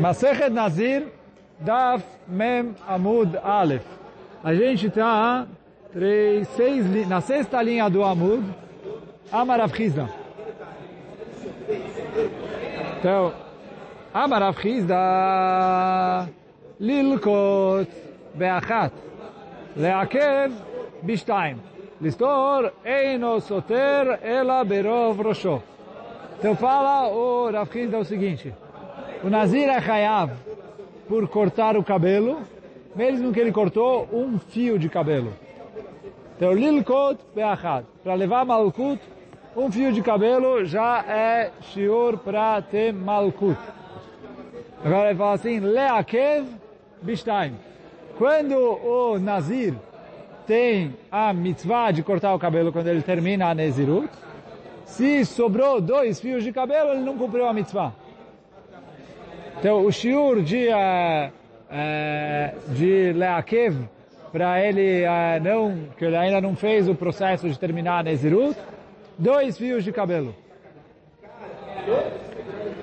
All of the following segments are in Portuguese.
Masechet Nazir, Daf Mem Amud Aleph. A gente está na sexta linha do Amud, Amarav Chizda. Então, Amarav Chizda, Lilkot Beachat, Leakev Bishtaim. Listor Eino Soter Ela Berov Rosho. Então fala o Rav Chizda o seguinte, o Nazir é Hayav por cortar o cabelo, mesmo que ele cortou um fio de cabelo. Então, Lilkot Beachad, para levar Malkut, um fio de cabelo já é shiur para ter Malkut. Agora ele fala assim, Leakev Bishtaim. Quando o Nazir tem a mitzvah de cortar o cabelo quando ele termina a Nezirut, se sobrou dois fios de cabelo, ele não cumpriu a mitzvah. Então, o shiur de, uh, uh, de Leakev, para ele uh, não, que ele ainda não fez o processo de terminar a Nezirut, dois fios de cabelo.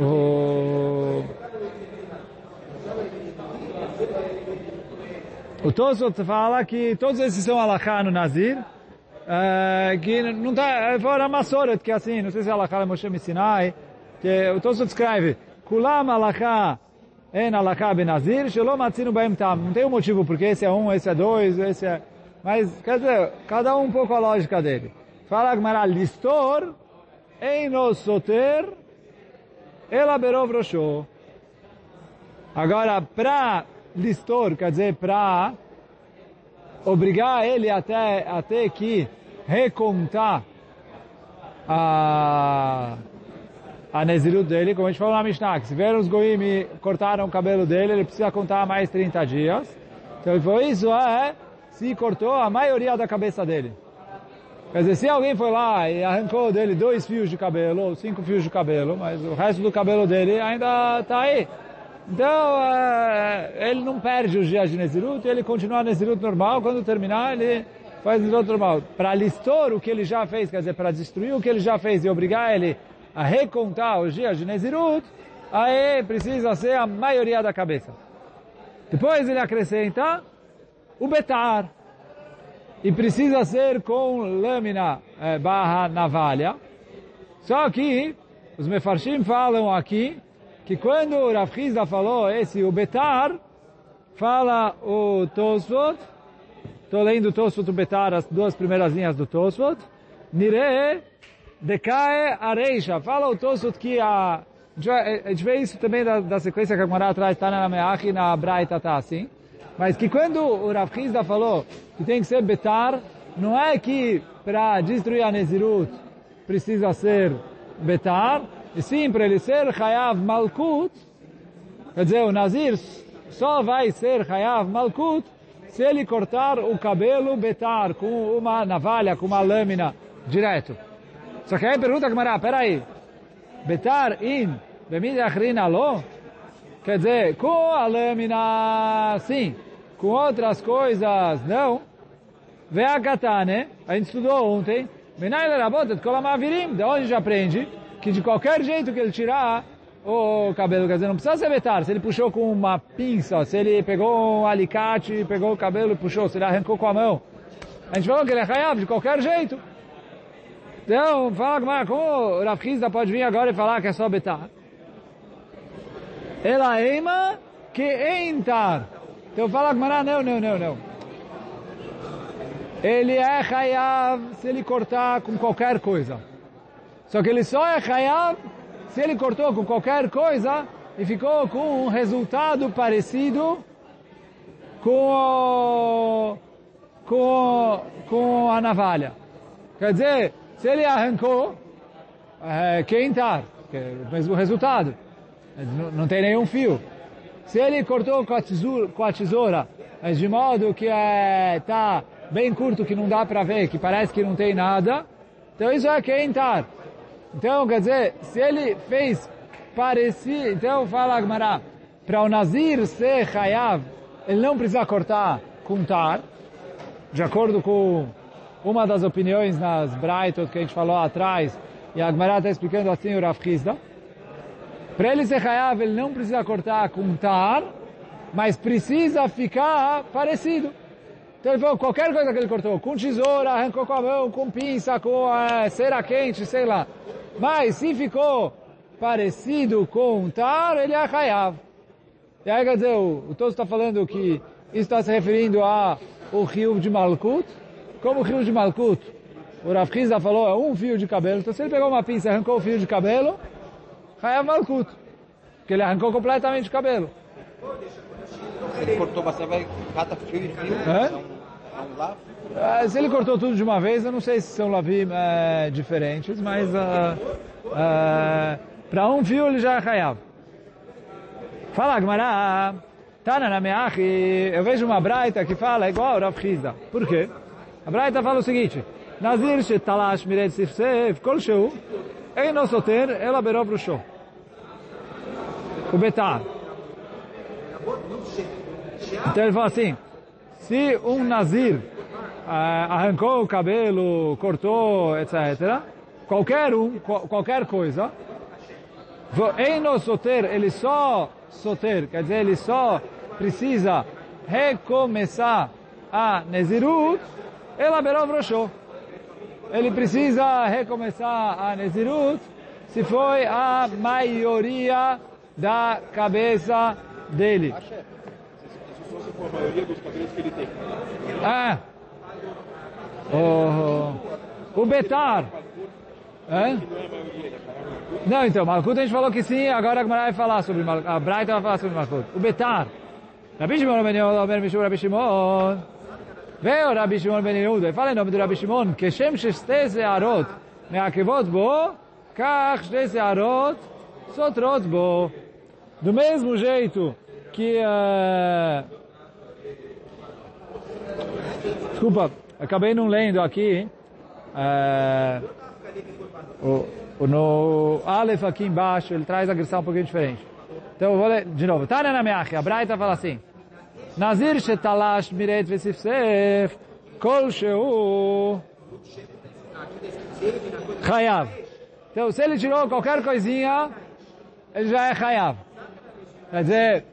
O, o Tosfot fala que todos esses são alachá no Nazir, que não está, fora Massoret, que é assim, não sei se alachá é Moshe Sinai, que o Tosfot escreve, Kulam alachá en alachá benazir, shalom atzinu baem tam. Não tem um motivo porque esse é um, esse é dois, esse é... Mas, quer dizer, cada um um pouco a lógica dele. Fala Agmará, listor, eino soter, ela berov rosho. Agora, para listor, quer dizer, para obrigar ele até, até que recontar a a Nezirut dele, como a gente falou na Mishnah, que se ver os goim e cortaram o cabelo dele, ele precisa contar mais 30 dias. Então ele falou, isso é se cortou a maioria da cabeça dele. Quer dizer, se alguém foi lá e arrancou dele dois fios de cabelo, ou cinco fios de cabelo, mas o resto do cabelo dele ainda está aí. Então, é, ele não perde os dias de Nezirut, ele continua Nezirut normal, quando terminar ele faz Nezirut normal. Para listor o que ele já fez, quer dizer, para destruir o que ele já fez e obrigar ele a recontar os dias de Nezirut, aí precisa ser a maioria da cabeça. Depois ele acrescenta o betar. E precisa ser com lâmina é, barra navalha. Só que os mefarshim falam aqui que quando o Rav Chizda falou esse, o betar, fala o Tosfot, estou lendo o Tosfot o betar, as duas primeiras linhas do Tosfot, nire decae areisha. Fala o Tosfot que a... A gente vê isso também da, da sequência que a Gemara atrás está na Meach e na Braita está assim. Mas que quando o Rav Chizda falou que tem que ser betar, não é que para destruir a Nezirut precisa ser betar, e sim para ele ser Hayav Malkut, quer dizer, o Nazir só vai ser Hayav Malkut se ele cortar o cabelo betar com uma navalha, com uma lâmina direto. Só que aí pergunta a Gemara, peraí, betar in bemid achrin alo? Quer dizer, com a lâmina, sim. Com outras coisas, não. Vê a katane, a gente estudou ontem. Menai lerabotet kolamavirim. De onde gente aprende que de qualquer jeito que ele tirar o cabelo, quer dizer, não precisa ser betar. Se ele puxou com uma pinça, se ele pegou um alicate, pegou o cabelo e puxou, se ele arrancou com a mão. A gente falou que ele é hayav de qualquer jeito. Então, fala como o Rav pode vir agora e falar que é só betar. Ela eima que entar. Então fala Gmará, não, não, não, não. Ele é Hayav se ele cortar com qualquer coisa. Só que ele só é Hayav se ele cortou com qualquer coisa e ficou com um resultado parecido com, com, com a navalha. Quer dizer, se ele arrancou, é, quentar, que é o mesmo resultado. Não, não tem nenhum fio. Se ele cortou com a tesoura, com a tesoura mas de modo que está é, tá bem curto, que não dá para ver, que parece que não tem nada, então isso é quentar. Então, quer dizer, se ele fez parecido, então fala Agmará, para o Nazir ser Hayav, ele não precisa cortar com tar, de acordo com uma das opiniões nas Braitot que a gente falou atrás, e a Agmará está explicando assim o Rav. Para ele ser Hayav, ele não precisa cortar com tar, mas precisa ficar parecido. Então ele falou, qualquer coisa que ele cortou, com tesoura, arrancou com a mão, com pinça, com a cera quente, sei lá. Mas se ficou parecido com tar, ele é Hayav. E aí quer dizer, o, o Tosso está falando que isso está se referindo ao rio de Malkut. Como o rio de Malkut, o Rav Hizda falou, é um fio de cabelo. Então se ele pegou uma pinça e arrancou o fio de cabelo, Hayav Malkut. Porque ele arrancou completamente o cabelo. Ele cortou bastante, vai cada fio e fio. É? Ah, se ele cortou tudo de uma vez, eu não sei se são lavim é, diferentes, mas para um fio ele já é Hayav. Fala, Gmará. Tana na Meachi, eu vejo uma braita que fala igual Rav Hizda. Por quê? A braita fala o seguinte, Nazir shetalash mired sifsef kol sheu, soter ela berov rusho. O betar. Então ele fala assim, se um Nazir ah, arrancou o cabelo, cortou, etc., qualquer um, qual- qualquer coisa, Eino soter, ele só soter, quer dizer, ele só precisa recomeçar a Nezirut, ela berov roshó. Ele precisa recomeçar a Nezirut se foi a maioria da cabeça dele. A maioria dos cabelos que ele tem. Ah, o, o Betar. É? Não, então, Malkut a gente falou que sim, agora a Gemara vai falar sobre Malkut. A Braita vai falar sobre Malkut. O Betar. Rabi Shimon ben Mishum Rabi Shimon. Veio Rabi Shimon ben Yehuda, e fala em nome do Rabi Shimon, que Shem Sheste Zearot, Meakevot Bo, Kach Sheste Zearot, Sotrot Bo. Do mesmo jeito que... eh, Desculpa, acabei não lendo aqui. eh, o, o, no Aleph aqui embaixo, ele traz a grissão um pouquinho diferente. Então eu vou ler de novo. Tana na Meachi, a Braita fala assim. Nazir shetalash miret vesifsef kol sheu chayav. Então se ele tirou qualquer coisinha, ele já é chayav. Quer dizer,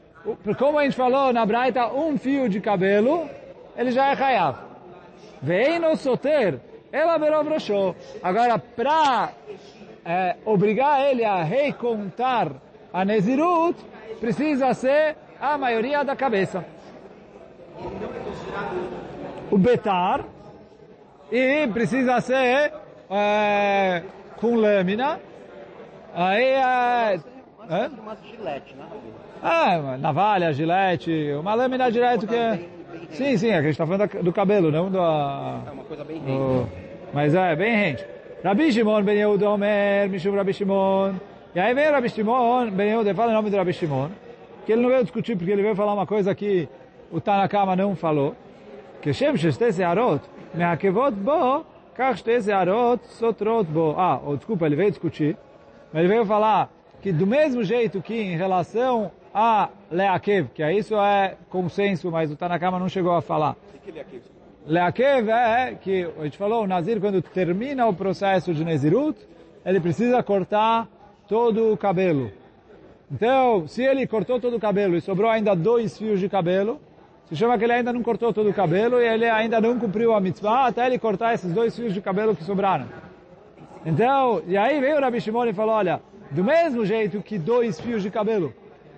como a gente falou na Braita, um fio de cabelo, ele já é chayav. Vem no soter, ela berov roshó. Agora, para é, obrigar ele a recontar a Nezirut, precisa ser a maioria da cabeça. O Betar, e precisa ser é, com lâmina, aí é... é? Gilete, né? Ah, navalha, gilete, uma lâmina direto que é... Sim, sim, a gente está falando do cabelo, não da... É uma coisa bem rente. Mas é, bem rente. Rabi Shimon ben Yehuda Omer, Mishum Rabi Shimon. E aí vem Rabi Shimon ben Yehuda, fala o nome do Rabi Shimon, que ele não veio discutir porque ele veio falar uma coisa que o Tanakama não falou, que Shem Sheste Searot, Meakevot Bo, Kach Shte Searot, Sotrot Bo. Ah, ou desculpa, ele veio discutir, mas ele veio falar que do mesmo jeito que em relação a Leakev, que isso é consenso, mas o Tanakama não chegou a falar, O que ele é aqui? Leakev é que, a gente falou, o Nazir, quando termina o processo de Nezirut, ele precisa cortar todo o cabelo. Então, se ele cortou todo o cabelo e sobrou ainda dois fios de cabelo, se chama que ele ainda não cortou todo o cabelo e ele ainda não cumpriu a mitzvah até ele cortar esses dois fios de cabelo que sobraram. Então, e aí veio o Rabi Shimon e falou, olha, do mesmo jeito que dois fios de cabelo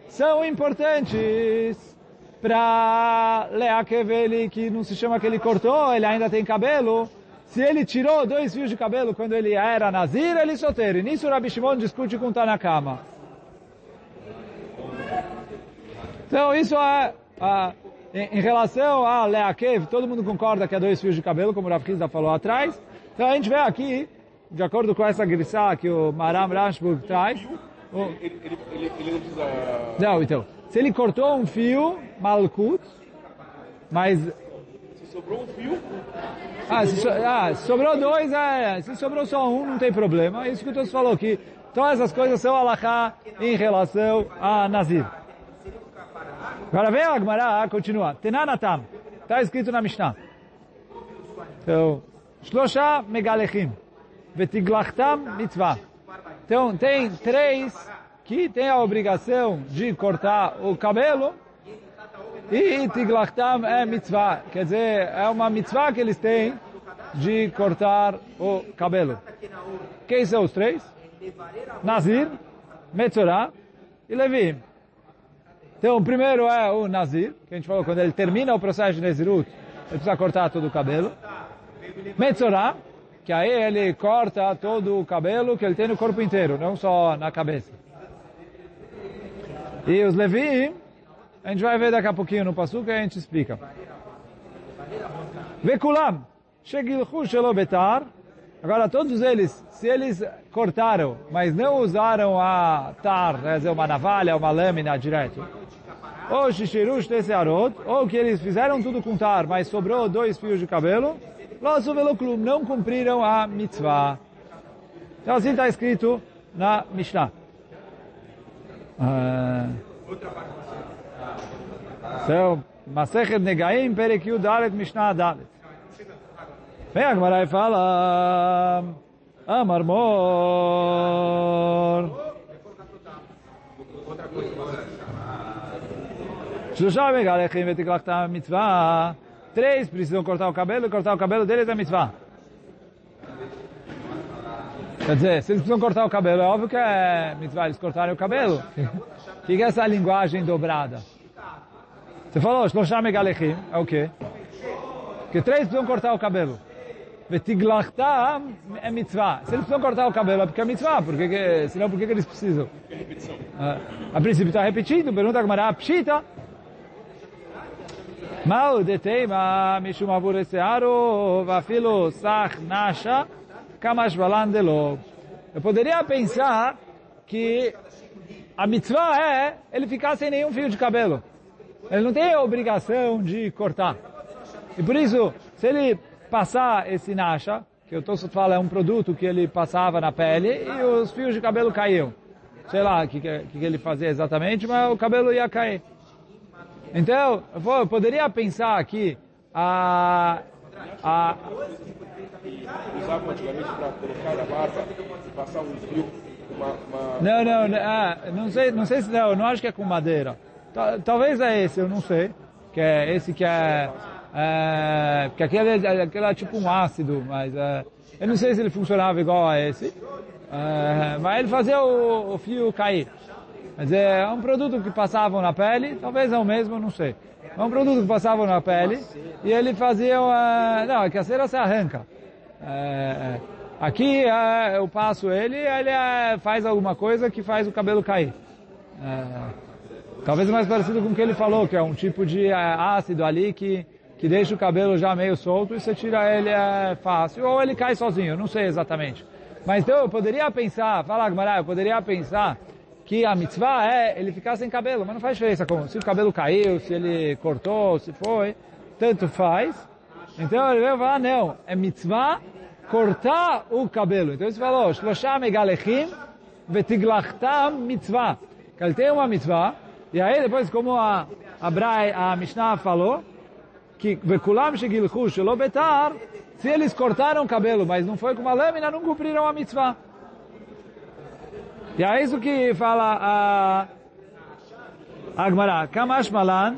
são importantes para Leakev, ele que não se chama que ele cortou, ele ainda tem cabelo. Se ele tirou dois fios de cabelo quando ele era Nazir, ele solteiro. E nisso o Rabi Shimon discute com Tanakama. Então isso é, ah, em, em relação a Leakev, todo mundo concorda que é dois fios de cabelo, como o Rav Kizda falou atrás. Então a gente vê aqui, de acordo com essa grissá que o Maram Rashburg traz, o- Ele, ele, ele, ele não precisa... não, então, se ele cortou um fio, malkut, mas Se sobrou um fio, ah, se, so- ah, sobrou dois, é, se sobrou só um, não tem problema. É Isso que o Tosso falou aqui. Todas essas coisas são alahá em relação a Nazir. Agora vem a Agmará, continua. Tenanatam. Está escrito na Mishnah. Então, Shlosha megalechim. Vetiglachtam mitzvah. Então, tem três que tem a obrigação de cortar o cabelo e tiglachtam é mitzvah. Quer dizer, é uma mitzvah que eles têm de cortar o cabelo. Quem são os três? Nazir, Metzorah e Levi. Então, o primeiro é o Nazir, que a gente falou, quando ele termina o processo de Nezirut, ele precisa cortar todo o cabelo. Metzorah, que aí ele corta todo o cabelo que ele tem no corpo inteiro, não só na cabeça. E os Levi, a gente vai ver daqui a pouquinho no Passuca e a gente explica. Vekulam, shegilchu shelo betar. Agora todos eles, se eles cortaram, mas não usaram a tar, quer dizer, uma navalha, uma lâmina direto, ou shishirush tesearot, ou que eles fizeram tudo com tar, mas sobrou dois fios de cabelo, não cumpriram a mitzvah. Então assim está escrito na Mishnah. Então, Masechet Negaim, Perek Dalet, Mishnah Dalet. Vem a Gmarai e fala, Amarmor. Shusha megalechim vetiklachtam mitzvah. Três precisam cortar o cabelo e cortar o cabelo deles é mitzvah. Quer dizer, se eles precisam cortar o cabelo, é óbvio que é mitzvah, eles cortarem o cabelo. O que, que é essa linguagem dobrada? Você falou, Shloshá Megalechim, é o quê? Que três precisam cortar o cabelo. É mitzvah. Se eles precisam cortar o cabelo é porque é mitzvah, porque que, senão por que, eles precisam? É, a princípio está repetido, pergunta a Gemara, pshita. Mal de teima, mishum avur esearo, vafilo sach nasha, kamash. Eu poderia pensar que a mitzvah é ele ficar sem nenhum fio de cabelo. Ele não tem a obrigação de cortar. E por isso, se ele passar esse nasha, que o Tosfot fala é um produto que ele passava na pele e os fios de cabelo caíam. Sei lá o que, que, que ele fazia exatamente, mas o cabelo ia cair. Então, eu poderia pensar que a... a antigamente para colocar barba e passar um fio, uma... uma... Não, não, não, ah, não sei, não sei se não, eu não acho que é com madeira. Talvez é esse, eu não sei. Que é esse que é... é que aquele, aquele é tipo um ácido, mas é, eu não sei se ele funcionava igual a esse. É, mas ele fazia o, o fio cair. Mas é um produto que passavam na pele, talvez é o mesmo, não sei. É um produto que passavam na pele e ele fazia... Não, é que a cera se arranca. É, aqui uh, eu passo ele ele faz alguma coisa que faz o cabelo cair. talvez mais parecido com o que ele falou, que é um tipo de ácido ali que, que deixa o cabelo já meio solto e você tira ele é fácil. Ou ele cai sozinho, não sei exatamente. Mas então eu poderia pensar, fala Gmará, eu poderia pensar que a mitzvah é ele ficar sem cabelo, mas não faz diferença como se o cabelo caiu, se ele cortou, se foi, tanto faz. Então ele veio falar, não, é mitzvah cortar o cabelo. Então ele falou, Shloshah megalechim vetiglachtam mitzvah. Que ele tem uma mitzvah, e aí depois como a, a, a Mishnah falou, que vekulam shegilchu shelo betar, se eles cortaram o cabelo, mas não foi com uma lâmina, não cumpriram a mitzvah. E é isso que fala a Agmará. Kamash Malan,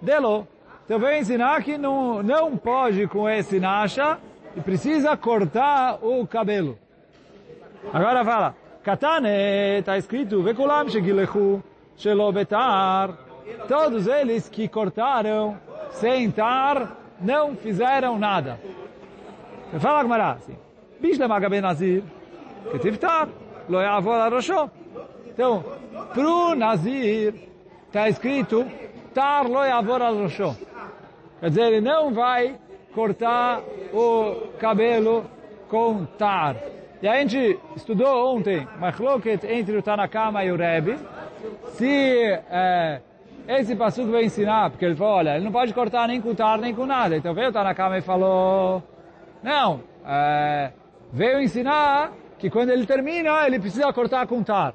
delo. Então vem ensinar que não, não pode com esse nasha e precisa cortar o cabelo. Agora fala, Katane, está escrito, Vekulam shegilechu shelo betar. Todos eles que cortaram sem tar, não fizeram nada. Fala Agmará, assim, Bishlem Agabenazir, que tivtar lo yavor arosho. Então, pro Nazir, está escrito, tar lo yavor arosho. Quer dizer, ele não vai cortar o cabelo com tar. E a gente estudou ontem, Machloket entre o Tanakama e o Rebbe, se é, esse passuco vai ensinar, porque ele falou, olha, ele não pode cortar nem com tar, nem com nada. Então veio o Tanakama e falou, não, é, veio ensinar que quando ele termina, ele precisa cortar com tar.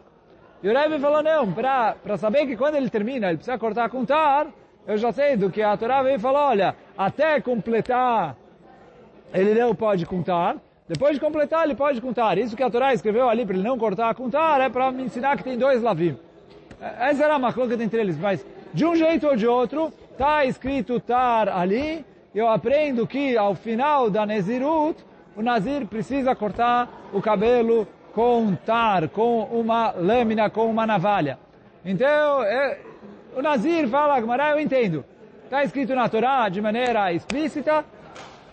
E o Rebbe falou, não, para saber que quando ele termina, ele precisa cortar com tar, eu já sei do que a Torá veio e falou, olha, até completar, ele não pode contar, Depois de completar, ele pode contar. Isso que a Torá escreveu ali para ele não cortar, contar, é para me ensinar que tem dois lavim. Essa era uma coisa entre eles, mas de um jeito ou de outro, está escrito tar ali, eu aprendo que ao final da Nezirut, o Nazir precisa cortar o cabelo com tar, com uma lâmina, com uma navalha. Então, é, o Nazir fala, Gmará, eu entendo. Está escrito na Torá de maneira explícita,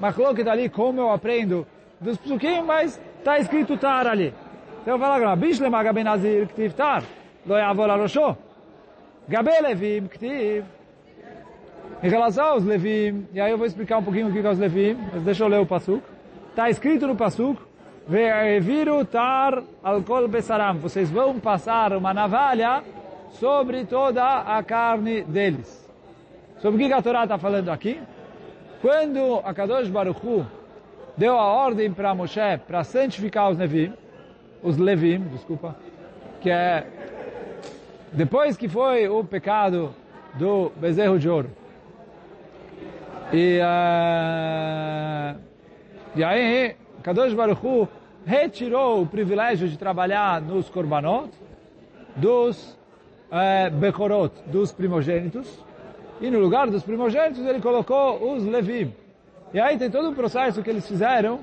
mas coloque ali como eu aprendo dos psukim, mas está escrito tar ali. Então fala agora, Bishle Magabe Nazir Ktiv tar, lo yavol Gabe Levim Ktiv. Em relação aos Levim, e aí eu vou explicar um pouquinho o que é os Levim, mas deixa eu ler o Pasuk. Está escrito no Pasuk, Ve'eviru tar al kol besaram. Vocês vão passar uma navalha sobre toda a carne deles. Sobre o que a Torá está falando aqui? Quando a Kadosh Baruch Hu deu a ordem para Moshe para santificar os Levim, os Levim, desculpa, que é depois que foi o pecado do bezerro de ouro. E, uh, e aí, Kadosh Baruch Hu retirou o privilégio de trabalhar nos korbanot, dos uh, bekorot, dos primogênitos, e no lugar dos primogênitos ele colocou os levim. E aí tem todo um processo que eles fizeram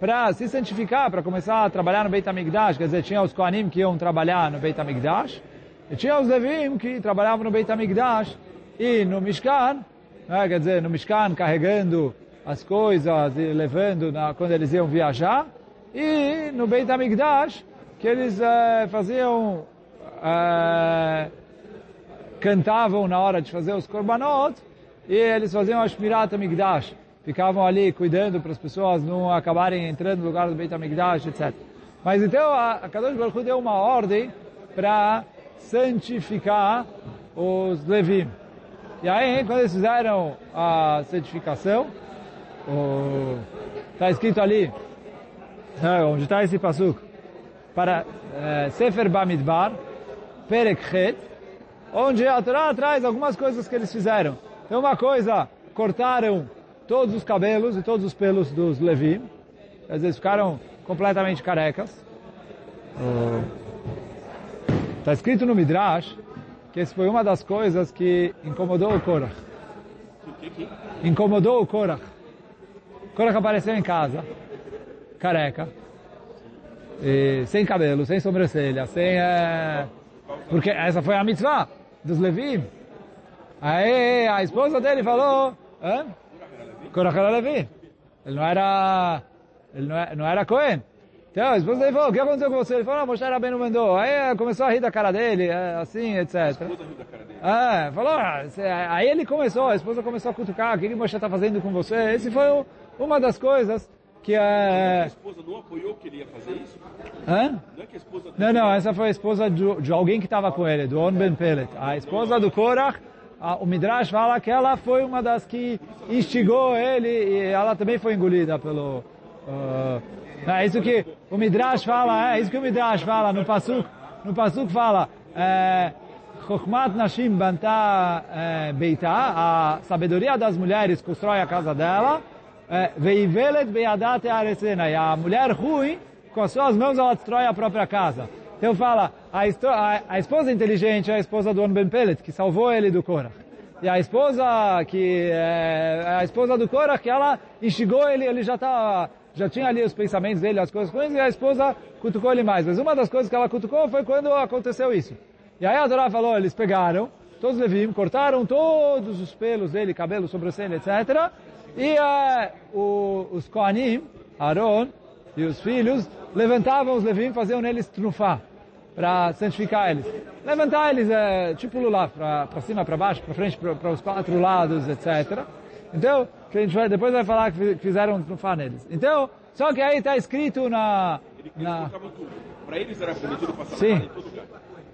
para se santificar, para começar a trabalhar no Beit HaMikdash. Quer dizer, tinha os Kohanim que iam trabalhar no Beit HaMikdash, e tinha os Levim que trabalhavam no Beit HaMikdash e no Mishkan, né, quer dizer, no Mishkan carregando as coisas e levando na, quando eles iam viajar, e no Beit HaMikdash, que eles uh, faziam, uh, cantavam na hora de fazer os korbanot, e eles faziam a Shmirat HaMikdash, ficavam ali cuidando para as pessoas não acabarem entrando no lugar do Beit HaMikdash, etc. Mas então a Kadosh Baruch deu uma ordem para santificar os Levim. E aí, quando eles fizeram a santificação, está escrito ali, né, onde está esse pasuk, para é, Sefer Bamidbar, Perek Chet, onde a Torá traz algumas coisas que eles fizeram. Então, uma coisa, cortaram todos os cabelos e todos os pelos dos Levi. Às vezes ficaram completamente carecas. Está escrito no Midrash que essa foi uma das coisas que incomodou o Korach. Incomodou o Korach. Korach apareceu em casa, careca, sem cabelo, sem sobrancelha, sem... É... Porque essa foi a mitzvah dos Levi. Aí a esposa dele falou... Hã? Korach era Levi. Ele não era, ele não não era Cohen. Então, a esposa dele falou, o que aconteceu com você? Ele falou, não, Moshe Rabbeinu mandou. Aí começou a rir da cara dele, assim, etc. A esposa riu da cara dele. É, falou, aí ele começou, a esposa começou a cutucar, o que, que Moshe está fazendo com você? Esse foi o, uma das coisas que é... A esposa não apoiou que ele ia fazer isso? Hã? Não é que a esposa... Não, não, essa foi a esposa de, de alguém que estava com ele, do On Ben Pelet. A esposa do Korach o Midrash fala que ela foi uma das que instigou ele e ela também foi engolida pelo... Uh, é isso que o Midrash fala, é isso que o Midrash fala no Pasuk. No Pasuk fala, é, Chokhmat Nashim Banta é, Beita, a sabedoria das mulheres constrói a casa dela, Veivelet Beyadat Aresena, e a mulher ruim, com as suas mãos ela destrói a própria casa. Então fala, a, a, a esposa inteligente é a esposa do On Ben Pelet, que salvou ele do Korach. E a esposa que é a esposa do Korach, que ela instigou ele, ele já tá, já tinha ali os pensamentos dele, as coisas ruins, e a esposa cutucou ele mais. Mas uma das coisas que ela cutucou foi quando aconteceu isso. E aí a Torá falou, eles pegaram, todos Levim, cortaram todos os pelos dele, cabelo, sobrancelha, etc. E uh, o, os Kohanim, Aaron e os filhos, levantavam os Levim, faziam neles trufar para santificar eles. Levantar eles, é, tipo lular, para cima, para baixo, para frente, para os quatro lados, etc. Então, que a gente vai, depois vai falar que fizeram trufar neles. Então, só que aí está escrito na... na... Para eles era permitido passar sim. em todo lugar.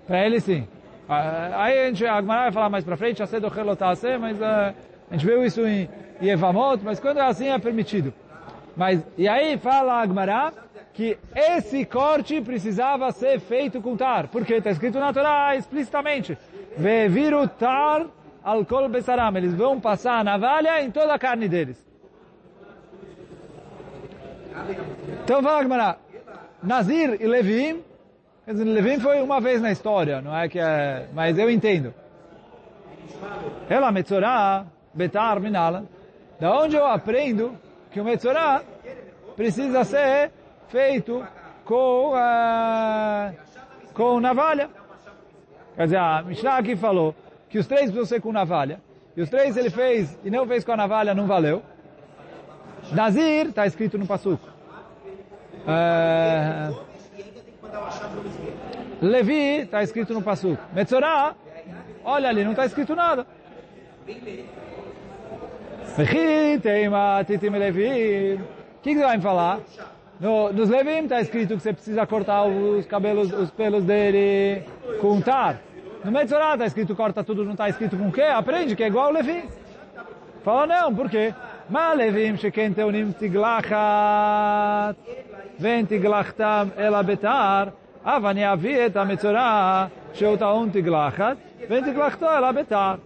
Para eles sim. Aí a gente, a Agmará vai falar mais para frente, a cedo relotase, mas uh, a gente viu isso em Yevamot, mas quando é assim é permitido. Mas, e aí fala a Agmará, que esse corte precisava ser feito com tar, porque está escrito na Torá explicitamente, Veviru tar al kol besaram, eles vão passar a navalha em toda a carne deles. Então fala Gemara, Nazir e Levim, quer dizer, Levim foi uma vez na história, não é que é, mas eu entendo. Ela Metzorah, Betar Minala, da onde eu aprendo que o Metzorah precisa ser feito com, uh, com navalha. Quer dizer, a Mishnah aqui falou que os três precisam ser com navalha. E os três ele fez e não fez com a navalha, não valeu. Nazir, está escrito no Passuco. Uh, Levi, está escrito no Passuco. Metzorah, olha ali, não está escrito nada. O que, que você vai me falar? No, nos Levim está escrito que você precisa cortar os cabelos, os pelos dele com tar. No Metzorah está escrito corta tudo, não está escrito com quê? Aprende que é igual Levi. Fala não, por quê? Ma Levim sheken teunim tiglachat ven tiglachtam ela betar avani avi et ha-Metzorah sheu taun tiglachat ven tiglachto ela betar.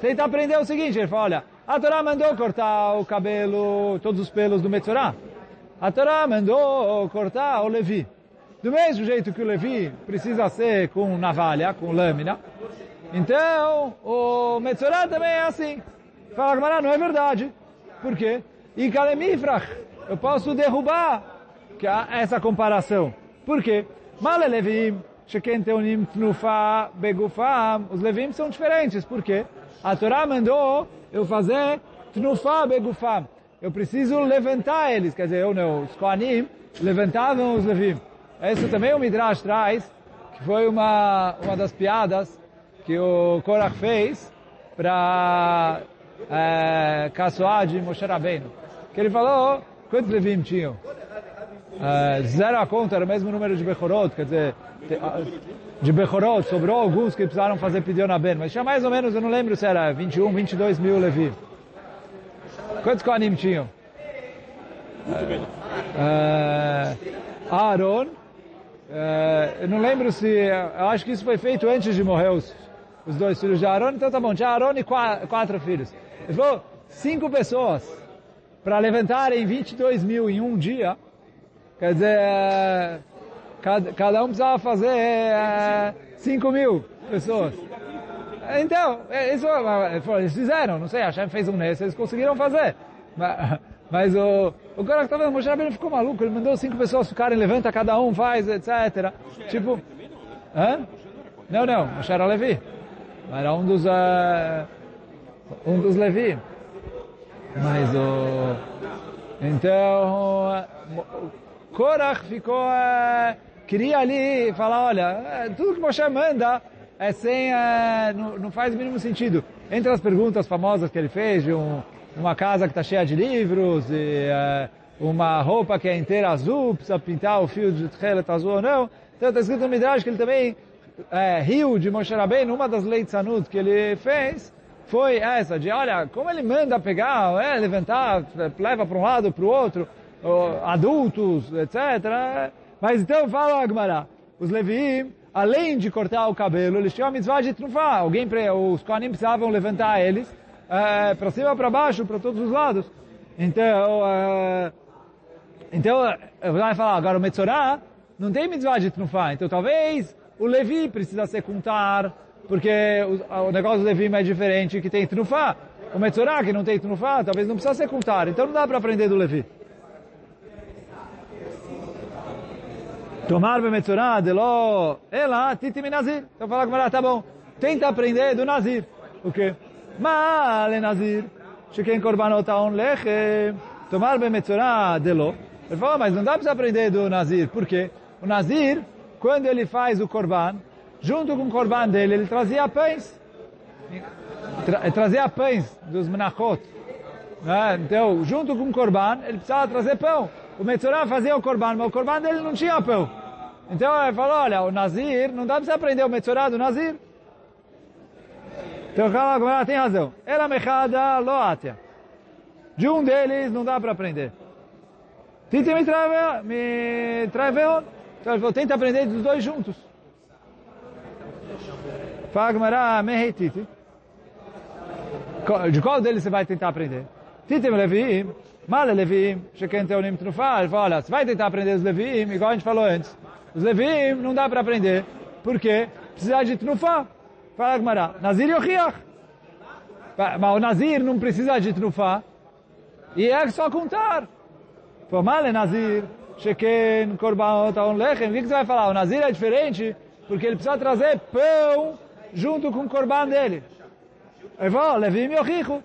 Tenta aprender o seguinte, ele fala, olha, a Torá mandou cortar o cabelo, todos os pelos do Metzorah. A Torá mandou cortar o Levi. Do mesmo jeito que o Levi precisa ser com navalha, com lâmina, então o Metzorah também é assim. Fala, Gamara, não é verdade. Por quê? E Kalemifrach, eu posso derrubar essa comparação. Por quê? Male Levim, Sheken Teonim Tnufa Begufam, os Levim são diferentes. Por quê? A Torá mandou eu fazer Tnufa Begufam. Eu preciso levantar eles, quer dizer, eu não, os Koanim levantavam os Levim. Isso também o Midrash traz, que foi uma, uma das piadas que o Korach fez para é, caçoar de Moshe Rabbeinu. Que ele falou, quantos Levim tinham? É, zero a conta, era o mesmo número de Bechorot, quer dizer, de Bechorot, sobrou alguns que precisaram fazer pedido na Ben, mas tinha mais ou menos, eu não lembro se era 21, 22 mil Levi. Quantos Kohanim tinham? É, Aaron, é, eu não lembro se, eu acho que isso foi feito antes de morrer os, os dois filhos de Aaron, então tá bom, tinha Aaron e quatro, quatro filhos. Ele falou, cinco pessoas para levantarem 22 mil em um dia, quer dizer, cada, cada um precisava fazer é, 5 mil pessoas. Então, isso, eles fizeram, não sei, a Hashem fez um nesse, eles conseguiram fazer. Mas, mas o, o cara que estava Moshe Rabbeinu ficou maluco, ele mandou cinco pessoas ficarem, levanta cada um, faz, etc. Tipo, hã? Não, não, Moshe era Levi. Era um dos, uh, um dos Levi. Mas o... Então, Korach ficou... Uh, queria ali falar, olha, tudo que Moshe manda é sem, é, não, não, faz o mínimo sentido. Entre as perguntas famosas que ele fez, de um, uma casa que está cheia de livros, e é, uma roupa que é inteira azul, precisa pintar o fio de tchelet azul ou não. Então está escrito no Midrash que ele também é, riu de Moshe Rabbeinu, uma das leis Sanut que ele fez, foi essa, de olha, como ele manda pegar, é, levantar, leva para um lado, para o outro, adultos, etc. Mas então fala Agmará, os Leviim, além de cortar o cabelo, eles tinham a mitzvah de trufar. Alguém, os Kohanim precisavam levantar eles é, para cima, para baixo, para todos os lados. Então, é, então eu vou falar, agora o Metzorah não tem mitzvah de trufar. Então talvez o Levi precisa ser contar, porque o, o negócio do Levi é diferente, que tem trufar. O Metzorah, que não tem trufar, talvez não precisa ser contar. Então não dá para aprender do Levi. Tomar bemetzorah de lo ela titimi nazir. Então fala com ela, tá bom. Tenta aprender do nazir. O quê? Male nazir. Sheken korbanot aon lechem. Tomar bemetzorah de lo. Ele falou, mas não dá para aprender do nazir. Por quê? O nazir, quando ele faz o korban, junto com o korban dele, ele trazia pães. Tra trazia pães dos menachot. Né? Então, junto com o korban, ele precisava trazer pão. O Metzorah fazia o Corban, mas o Corban dele não tinha pão. Então ele falou, olha, o Nazir, não dá para aprender o Metzorah do Nazir. Então ela tem razão. Ela mechada loatia. De um deles não dá para aprender. Tite me trave, me traveon. Então ele falou, tenta aprender dos dois juntos. Fagmará meheititi. De qual deles você vai tentar aprender? Tite me levi. Male Levim, Sheken Teonim Trufá. Ele falou, olha, você vai tentar aprender os Levim, igual a gente falou antes. Os Levim não dá para aprender. Por quê? Precisa de Trufá. Fala Gmará, Nazir Yochiach. Mas o Nazir não precisa de Trufá. E é só contar. Falou, Male Nazir, Sheken, Korban, Taon Lechem. O que você vai falar? O Nazir é diferente porque ele precisa trazer pão junto com o Korban dele. Ele falou, Levim Yochichu.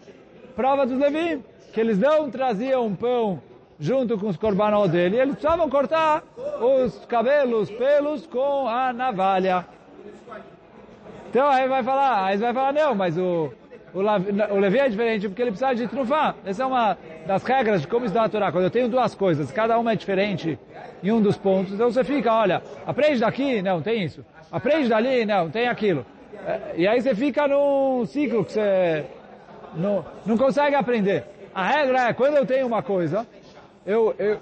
Prova dos Levim que eles não traziam pão junto com os korbanot dele, eles precisavam cortar os cabelos, pelos com a navalha. Então aí vai falar, aí vai falar, não, mas o, o, o Levi é diferente porque ele precisa de trufar. Essa é uma das regras de como estudar a Torá. Quando eu tenho duas coisas, cada uma é diferente em um dos pontos, então você fica, olha, aprende daqui, não, tem isso. Aprende dali, não, tem aquilo. E aí você fica num ciclo que você não, não consegue aprender. A regra é, quando eu tenho uma coisa, eu, eu,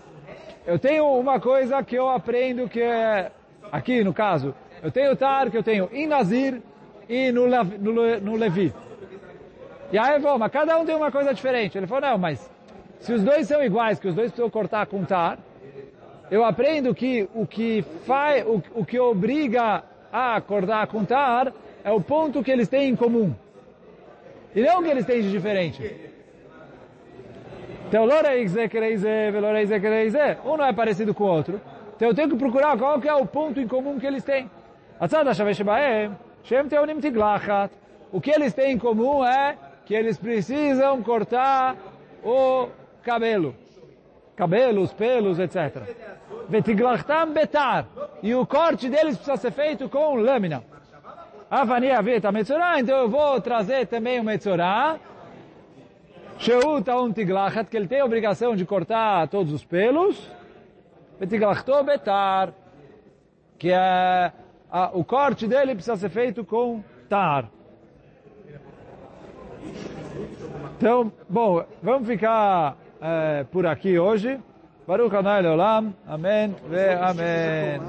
eu tenho uma coisa que eu aprendo que é, aqui no caso, eu tenho tar que eu tenho em Nazir e no, no, no Levi. E aí eu vou, mas cada um tem uma coisa diferente. Ele falou, não, mas se os dois são iguais, que os dois precisam cortar com tar, eu aprendo que o que faz, o, o que obriga a acordar com tar é o ponto que eles têm em comum. E não o que eles têm de diferente. Então, um não é parecido com o outro. Então eu tenho que procurar qual que é o ponto em comum que eles têm. O que eles têm em comum é que eles precisam cortar o cabelo. Cabelos, pelos, etc. betar. E o corte deles precisa ser feito com lâmina. Avania veta metzorah, então eu vou trazer também o metzorah Sheu taun tiglachat, que ele tem a obrigação de cortar todos os pelos. Betiglachto betar, que é, a, o corte dele precisa ser feito com tar. Então, bom, vamos ficar é, por aqui hoje. Baruch Adonai Leolam. Amém ve Amém.